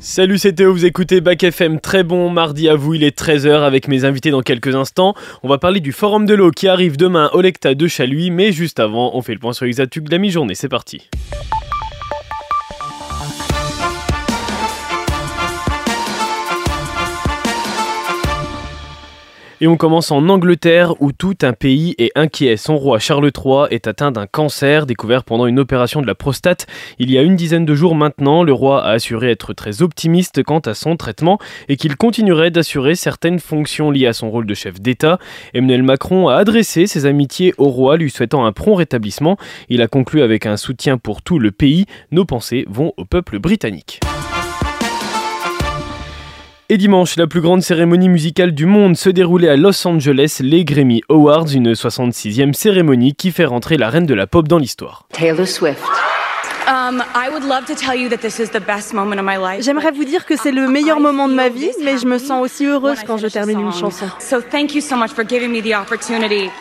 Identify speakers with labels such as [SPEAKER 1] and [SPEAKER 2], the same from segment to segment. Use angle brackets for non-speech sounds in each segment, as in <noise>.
[SPEAKER 1] Salut c'est Théo, vous écoutez Bac FM, très bon mardi à vous, il est 13h avec mes invités dans quelques instants. On va parler du Forum de l'eau qui arrive demain au Lecta de Chaluis, mais juste avant, on fait le point sur les de la mi-journée, c'est parti. Et on commence en Angleterre où tout un pays est inquiet. Son roi Charles III est atteint d'un cancer découvert pendant une opération de la prostate. Il y a une dizaine de jours maintenant, le roi a assuré être très optimiste quant à son traitement et qu'il continuerait d'assurer certaines fonctions liées à son rôle de chef d'État. Emmanuel Macron a adressé ses amitiés au roi lui souhaitant un prompt rétablissement. Il a conclu avec un soutien pour tout le pays. Nos pensées vont au peuple britannique. Et dimanche, la plus grande cérémonie musicale du monde se déroulait à Los Angeles, les Grammy Awards, une 66e cérémonie qui fait rentrer la reine de la pop dans l'histoire.
[SPEAKER 2] Taylor Swift.
[SPEAKER 3] J'aimerais vous dire que c'est le meilleur moment de ma vie, mais je me sens aussi heureuse quand je termine une chanson.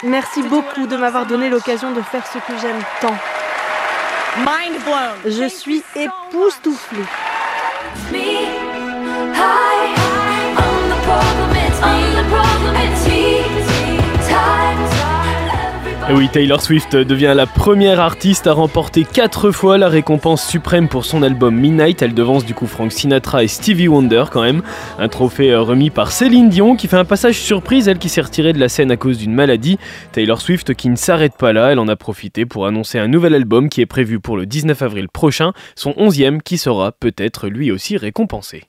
[SPEAKER 3] Merci beaucoup de m'avoir donné l'occasion de faire ce que j'aime tant. Je suis époustouflée.
[SPEAKER 1] Et oui, Taylor Swift devient la première artiste à remporter 4 fois la récompense suprême pour son album Midnight. Elle devance du coup Frank Sinatra et Stevie Wonder quand même. Un trophée euh, remis par Céline Dion qui fait un passage surprise, elle qui s'est retirée de la scène à cause d'une maladie. Taylor Swift qui ne s'arrête pas là, elle en a profité pour annoncer un nouvel album qui est prévu pour le 19 avril prochain, son 11e qui sera peut-être lui aussi récompensé.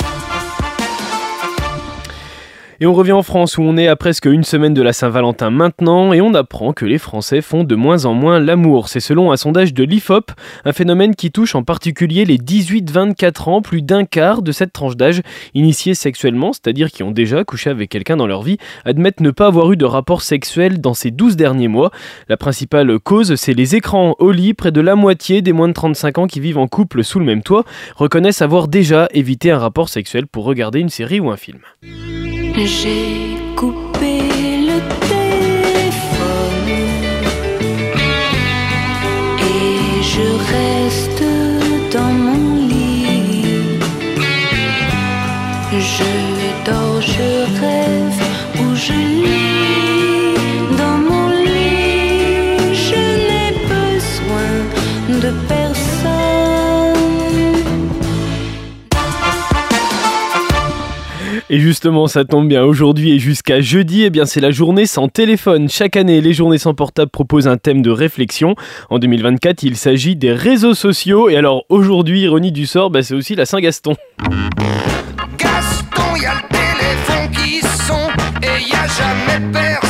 [SPEAKER 1] Et on revient en France où on est à presque une semaine de la Saint-Valentin maintenant et on apprend que les Français font de moins en moins l'amour. C'est selon un sondage de l'IFOP, un phénomène qui touche en particulier les 18-24 ans, plus d'un quart de cette tranche d'âge initiés sexuellement, c'est-à-dire qui ont déjà couché avec quelqu'un dans leur vie, admettent ne pas avoir eu de rapport sexuel dans ces 12 derniers mois. La principale cause, c'est les écrans au lit. Près de la moitié des moins de 35 ans qui vivent en couple sous le même toit reconnaissent avoir déjà évité un rapport sexuel pour regarder une série ou un film.
[SPEAKER 4] J'ai coupé le téléphone et je reste dans mon lit. Je dors, je rêve ou je lis dans mon lit. Je n'ai besoin de
[SPEAKER 1] Et justement, ça tombe bien, aujourd'hui et jusqu'à jeudi, eh bien c'est la journée sans téléphone. Chaque année, les journées sans portable proposent un thème de réflexion. En 2024, il s'agit des réseaux sociaux. Et alors aujourd'hui, ironie du sort, bah, c'est aussi la Saint-Gaston.
[SPEAKER 5] Gaston, a le téléphone qui sonne et y a jamais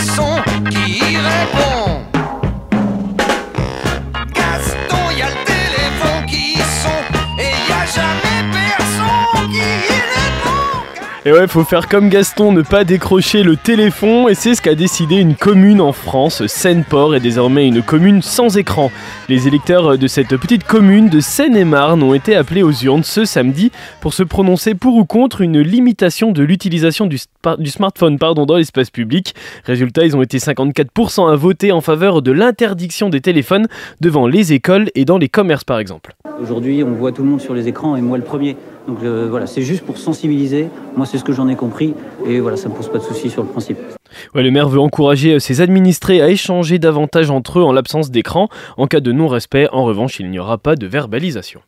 [SPEAKER 1] Et ouais, faut faire comme Gaston, ne pas décrocher le téléphone, et c'est ce qu'a décidé une commune en France. Seine-Port est désormais une commune sans écran. Les électeurs de cette petite commune de Seine-et-Marne ont été appelés aux urnes ce samedi pour se prononcer pour ou contre une limitation de l'utilisation du, smartphone pardon, dans l'espace public. Résultat, ils ont été 54% à voter en faveur de l'interdiction des téléphones devant les écoles et dans les commerces par exemple.
[SPEAKER 6] Aujourd'hui, on voit tout le monde sur les écrans et moi le premier. Donc euh, voilà, c'est juste pour sensibiliser. Moi, c'est ce que j'en ai compris. Et voilà, ça ne me pose pas de soucis sur le principe.
[SPEAKER 1] Le maire veut encourager euh, ses administrés à échanger davantage entre eux en l'absence d'écran. En cas de non-respect, en revanche, il n'y aura pas de verbalisation.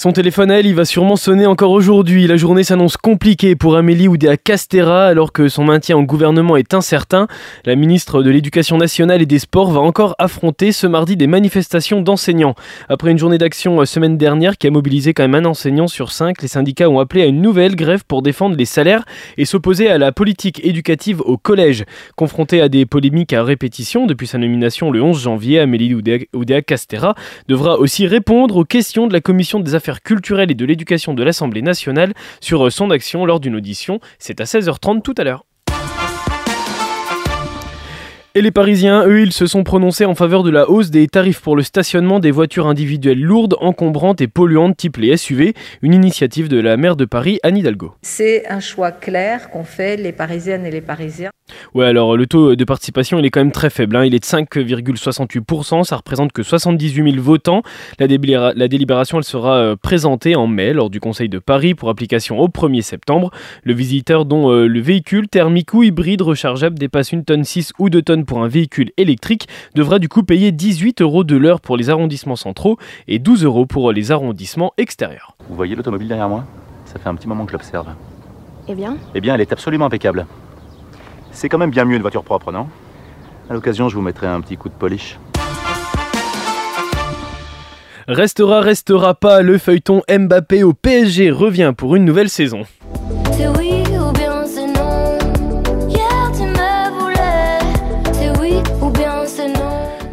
[SPEAKER 1] Son téléphone à elle, il va sûrement sonner encore aujourd'hui. La journée s'annonce compliquée pour Amélie Oudéa Castera alors que son maintien au gouvernement est incertain. La ministre de l'Éducation nationale et des Sports va encore affronter ce mardi des manifestations d'enseignants. Après une journée d'action euh, semaine dernière qui a mobilisé quand même un enseignant sur cinq, les syndicats ont appelé à une nouvelle grève pour défendre les salaires et s'opposer à la politique éducative au collège. Confrontée à des polémiques à répétition depuis sa nomination le 11 janvier, Amélie Oudéa Castera devra aussi répondre aux questions de la commission des affaires culturelle et de l'éducation de l'Assemblée nationale sur euh, son action lors d'une audition. C'est à 16h30 tout à l'heure. Et les Parisiens, eux, ils se sont prononcés en faveur de la hausse des tarifs pour le stationnement des voitures individuelles lourdes, encombrantes et polluantes type les SUV, une initiative de la maire de Paris, Anne Hidalgo.
[SPEAKER 2] C'est un choix clair qu'ont fait les Parisiennes et les Parisiens.
[SPEAKER 1] Ouais, alors le taux de participation, il est quand même très faible. Hein. Il est de 5,68%. Ça représente que 78 000 votants. La, la délibération, elle sera euh, présentée en mai lors du Conseil de Paris pour application au 1er septembre. Le visiteur dont euh, le véhicule thermique ou hybride rechargeable dépasse une tonne 6 ou 2 tonnes pour un véhicule électrique devra du coup payer 18 euros de l'heure pour les arrondissements centraux et 12 euros pour les arrondissements extérieurs.
[SPEAKER 7] Vous voyez l'automobile derrière moi? Ça fait un petit moment que je l'observe.
[SPEAKER 8] Eh bien?
[SPEAKER 7] Eh bien, elle est absolument impeccable. C'est quand même bien mieux une voiture propre, non? À l'occasion, je vous mettrai un petit coup de polish.
[SPEAKER 1] Restera, restera pas, le feuilleton Mbappé au PSG revient pour une nouvelle saison.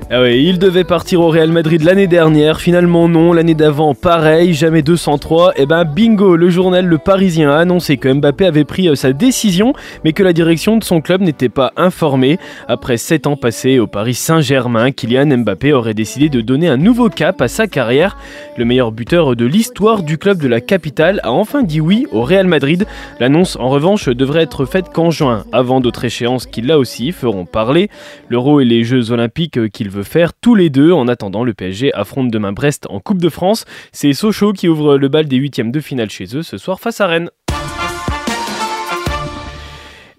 [SPEAKER 1] Ah ouais, il devait partir au Real Madrid l'année dernière, finalement non, l'année d'avant pareil, jamais 203. Et eh ben bingo, le journal Le Parisien a annoncé que Mbappé avait pris euh, sa décision, mais que la direction de son club n'était pas informée. Après 7 ans passés au Paris Saint-Germain, Kylian Mbappé aurait décidé de donner un nouveau cap à sa carrière. Le meilleur buteur de l'histoire du club de la capitale a enfin dit oui au Real Madrid. L'annonce en revanche devrait être faite qu'en juin, avant d'autres échéances qui là aussi feront parler. L'Euro et les Jeux Olympiques qu'il veut faire tous les deux. En attendant, le PSG affronte demain Brest en Coupe de France. C'est Sochaux qui ouvre le bal des huitièmes de finale chez eux ce soir face à Rennes.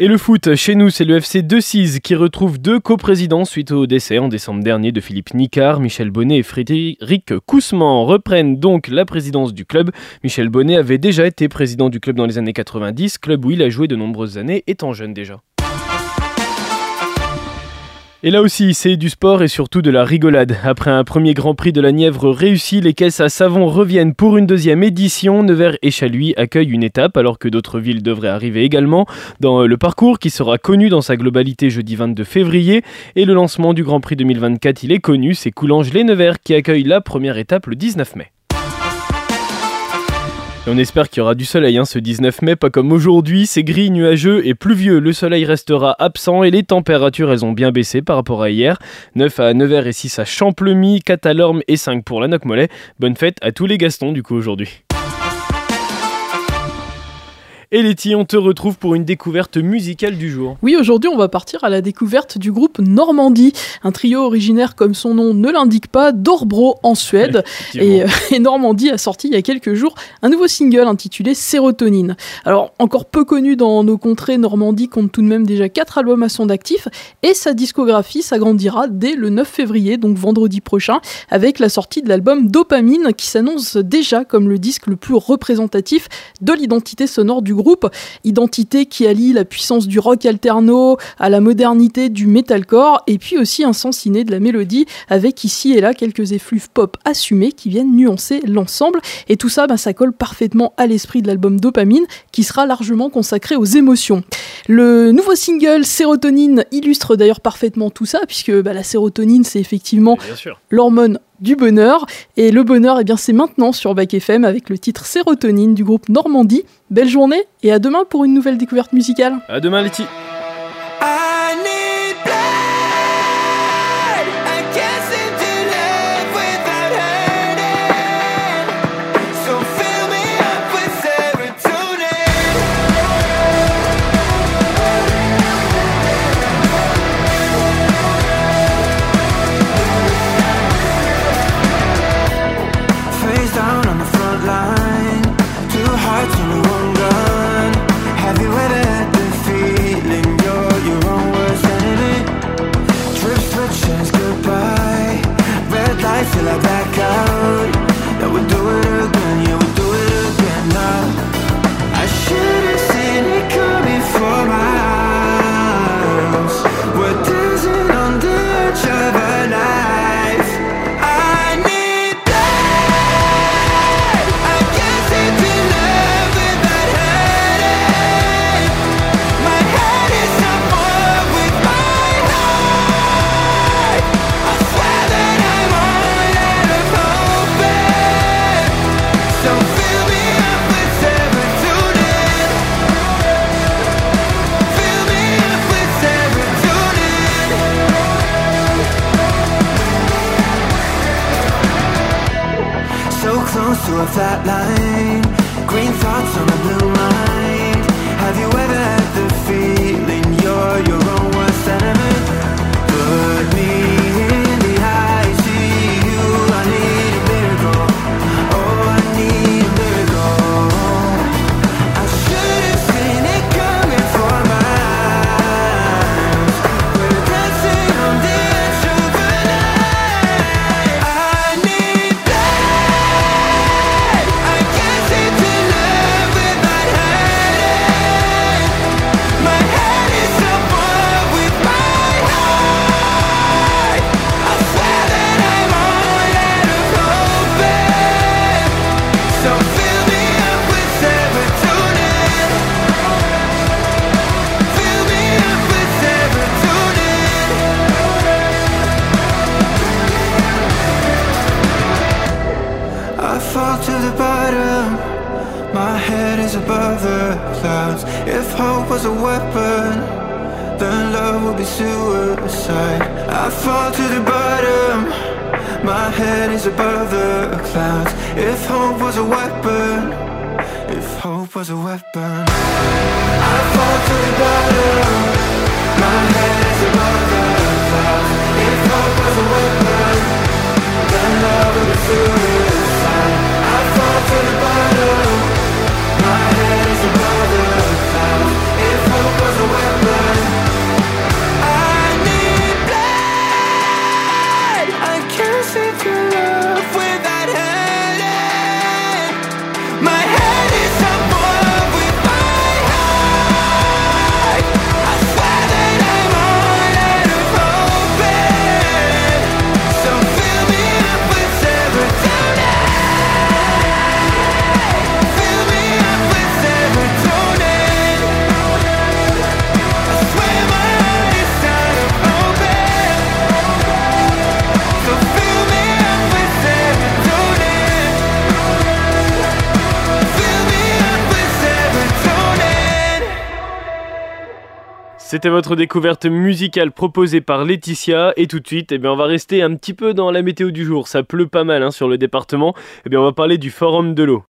[SPEAKER 1] Et le foot, chez nous, c'est le FC 2-6 qui retrouve deux coprésidents suite au décès en décembre dernier de Philippe Nicard. Michel Bonnet et Frédéric Cousman reprennent donc la présidence du club. Michel Bonnet avait déjà été président du club dans les années 90, club où il a joué de nombreuses années étant jeune déjà. Et là aussi, c'est du sport et surtout de la rigolade. Après un premier Grand Prix de la Nièvre réussi, les caisses à savon reviennent pour une deuxième édition. Nevers et Chaluis accueillent une étape alors que d'autres villes devraient arriver également. Dans le parcours qui sera connu dans sa globalité jeudi 22 février et le lancement du Grand Prix 2024, il est connu, c'est Coulanges-les-Nevers qui accueille la première étape le 19 mai on espère qu'il y aura du soleil hein, ce 19 mai, pas comme aujourd'hui, c'est gris, nuageux et pluvieux. Le soleil restera absent et les températures elles ont bien baissé par rapport à hier. 9 à 9h et 6 à Champlemy, 4 à Lorme et 5 pour la Noc-Mollet. Bonne fête à tous les Gastons du coup aujourd'hui. Et Letty, on te retrouve pour une découverte musicale du jour.
[SPEAKER 9] Oui, aujourd'hui, on va partir à la découverte du groupe Normandie, un trio originaire, comme son nom ne l'indique pas, d'Orbro en Suède. <laughs> et, euh, <laughs> et, Normandie a sorti il y a quelques jours un nouveau single intitulé Sérotonine. Alors, encore peu connu dans nos contrées, Normandie compte tout de même déjà quatre albums à son actif et sa discographie s'agrandira dès le 9 février, donc vendredi prochain, avec la sortie de l'album Dopamine qui s'annonce déjà comme le disque le plus représentatif de l'identité sonore du groupe, identité qui allie la puissance du rock alterno à la modernité du metalcore, et puis aussi un sens inné de la mélodie, avec ici et là quelques effluves pop assumés qui viennent nuancer l'ensemble. Et tout ça, bah, ça colle parfaitement à l'esprit de l'album Dopamine, qui sera largement consacré aux émotions. Le nouveau single Sérotonine illustre d'ailleurs parfaitement tout ça, puisque bah, la sérotonine, c'est effectivement l'hormone du bonheur. Et le bonheur, eh bien, c'est maintenant sur Bac FM avec le titre Sérotonine du groupe Normandie. Belle journée et à demain pour une nouvelle découverte musicale.
[SPEAKER 1] À demain, Letty.
[SPEAKER 10] hearts
[SPEAKER 8] of that line. Green thoughts on a blue I fall to the bottom. My head is above the clouds. If hope was a weapon, then love would be suicide. I fall to the bottom. My head is above the clouds. If hope was a weapon, if hope was a weapon, I fall to the bottom.
[SPEAKER 1] C'était votre découverte musicale proposée par Laetitia et tout de suite, eh bien, on va rester un petit peu dans la météo du jour. Ça pleut pas mal hein, sur le département. Eh bien, on va parler du forum de l'eau.